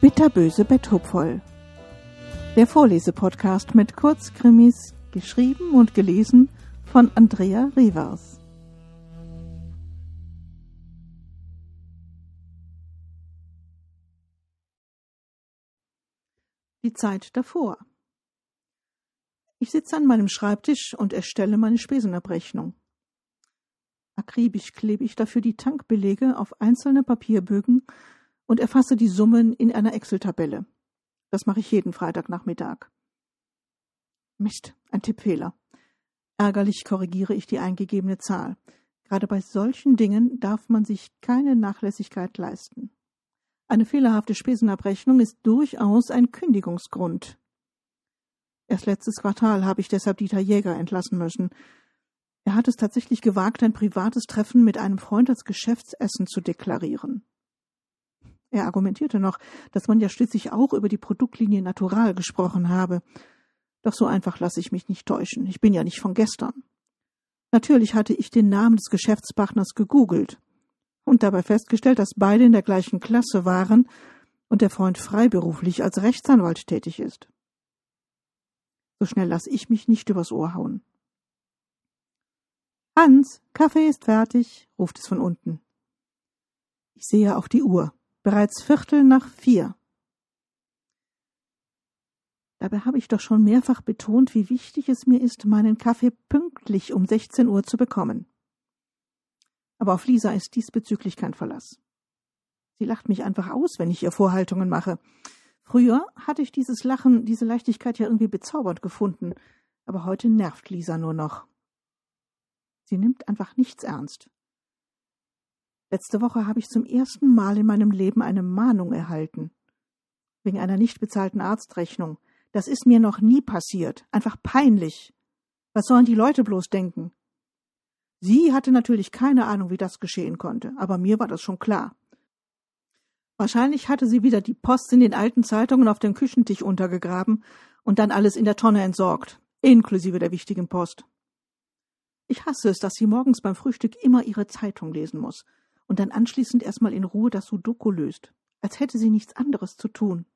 Bitterböse Betthupfoll. Der Vorlesepodcast mit Kurzkrimis, geschrieben und gelesen von Andrea Revers. Die Zeit davor. Ich sitze an meinem Schreibtisch und erstelle meine Spesenabrechnung. Akribisch klebe ich dafür die Tankbelege auf einzelne Papierbögen und erfasse die Summen in einer Excel-Tabelle. Das mache ich jeden Freitagnachmittag. Mist, ein Tippfehler. Ärgerlich korrigiere ich die eingegebene Zahl. Gerade bei solchen Dingen darf man sich keine Nachlässigkeit leisten. Eine fehlerhafte Spesenabrechnung ist durchaus ein Kündigungsgrund. Erst letztes Quartal habe ich deshalb Dieter Jäger entlassen müssen. Er hat es tatsächlich gewagt, ein privates Treffen mit einem Freund als Geschäftsessen zu deklarieren. Er argumentierte noch, dass man ja schließlich auch über die Produktlinie Natural gesprochen habe. Doch so einfach lasse ich mich nicht täuschen. Ich bin ja nicht von gestern. Natürlich hatte ich den Namen des Geschäftspartners gegoogelt und dabei festgestellt, dass beide in der gleichen Klasse waren und der Freund freiberuflich als Rechtsanwalt tätig ist. So schnell lasse ich mich nicht übers Ohr hauen. Hans, Kaffee ist fertig, ruft es von unten. Ich sehe auf die Uhr. Bereits Viertel nach vier. Dabei habe ich doch schon mehrfach betont, wie wichtig es mir ist, meinen Kaffee pünktlich um 16 Uhr zu bekommen. Aber auf Lisa ist diesbezüglich kein Verlass. Sie lacht mich einfach aus, wenn ich ihr Vorhaltungen mache. Früher hatte ich dieses Lachen, diese Leichtigkeit ja irgendwie bezaubernd gefunden, aber heute nervt Lisa nur noch. Sie nimmt einfach nichts ernst. Letzte Woche habe ich zum ersten Mal in meinem Leben eine Mahnung erhalten. Wegen einer nicht bezahlten Arztrechnung. Das ist mir noch nie passiert. Einfach peinlich. Was sollen die Leute bloß denken? Sie hatte natürlich keine Ahnung, wie das geschehen konnte, aber mir war das schon klar. Wahrscheinlich hatte sie wieder die Post in den alten Zeitungen auf dem Küchentisch untergegraben und dann alles in der Tonne entsorgt, inklusive der wichtigen Post. Ich hasse es, dass sie morgens beim Frühstück immer ihre Zeitung lesen muss und dann anschließend erstmal in Ruhe das Sudoku löst, als hätte sie nichts anderes zu tun.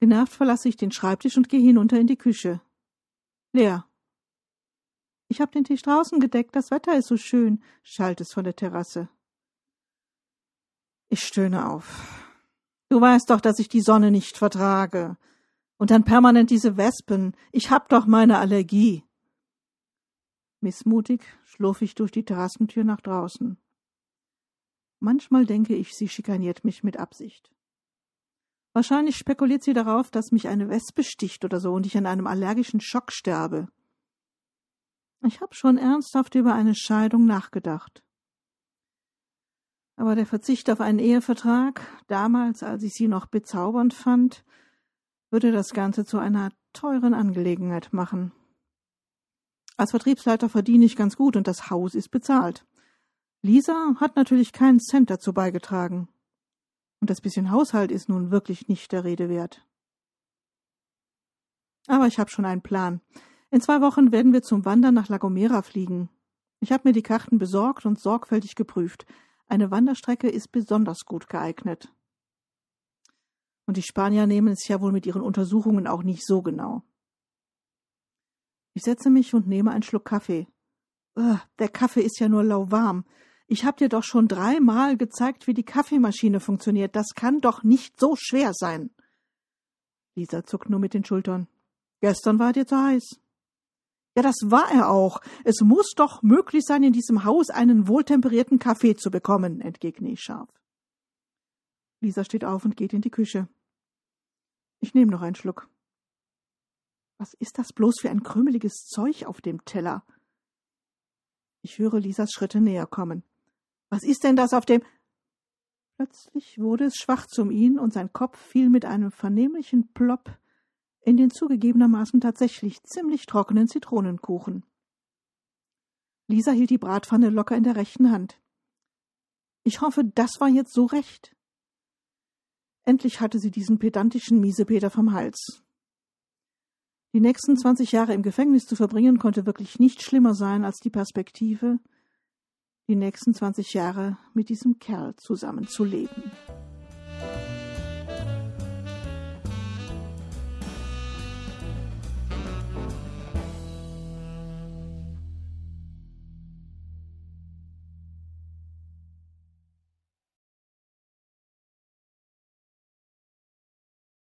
Genervt verlasse ich den Schreibtisch und gehe hinunter in die Küche. Leer. Ich hab den Tisch draußen gedeckt, das Wetter ist so schön, schallt es von der Terrasse. Ich stöhne auf. Du weißt doch, dass ich die Sonne nicht vertrage. Und dann permanent diese Wespen. Ich hab doch meine Allergie. Missmutig schlurf ich durch die Terrassentür nach draußen. Manchmal denke ich, sie schikaniert mich mit Absicht. Wahrscheinlich spekuliert sie darauf, dass mich eine Wespe sticht oder so und ich an einem allergischen Schock sterbe. Ich habe schon ernsthaft über eine Scheidung nachgedacht. Aber der Verzicht auf einen Ehevertrag, damals, als ich sie noch bezaubernd fand, würde das Ganze zu einer teuren Angelegenheit machen. Als Vertriebsleiter verdiene ich ganz gut und das Haus ist bezahlt. Lisa hat natürlich keinen Cent dazu beigetragen. Und das bisschen Haushalt ist nun wirklich nicht der Rede wert. Aber ich habe schon einen Plan. In zwei Wochen werden wir zum Wandern nach La Gomera fliegen. Ich habe mir die Karten besorgt und sorgfältig geprüft. Eine Wanderstrecke ist besonders gut geeignet. Und die Spanier nehmen es ja wohl mit ihren Untersuchungen auch nicht so genau. Ich setze mich und nehme einen Schluck Kaffee. Ugh, der Kaffee ist ja nur lauwarm. Ich hab dir doch schon dreimal gezeigt, wie die Kaffeemaschine funktioniert. Das kann doch nicht so schwer sein. Lisa zuckt nur mit den Schultern. Gestern war dir zu heiß. Ja, das war er auch. Es muss doch möglich sein, in diesem Haus einen wohltemperierten Kaffee zu bekommen, entgegne ich scharf. Lisa steht auf und geht in die Küche. Ich nehme noch einen Schluck. Was ist das bloß für ein krümeliges Zeug auf dem Teller? Ich höre Lisas Schritte näher kommen. Was ist denn das auf dem. Plötzlich wurde es schwarz um ihn und sein Kopf fiel mit einem vernehmlichen Plopp in den zugegebenermaßen tatsächlich ziemlich trockenen Zitronenkuchen. Lisa hielt die Bratpfanne locker in der rechten Hand. Ich hoffe, das war jetzt so recht. Endlich hatte sie diesen pedantischen Miesepeter vom Hals. Die nächsten zwanzig Jahre im Gefängnis zu verbringen, konnte wirklich nicht schlimmer sein als die Perspektive, die nächsten 20 Jahre mit diesem Kerl zusammenzuleben.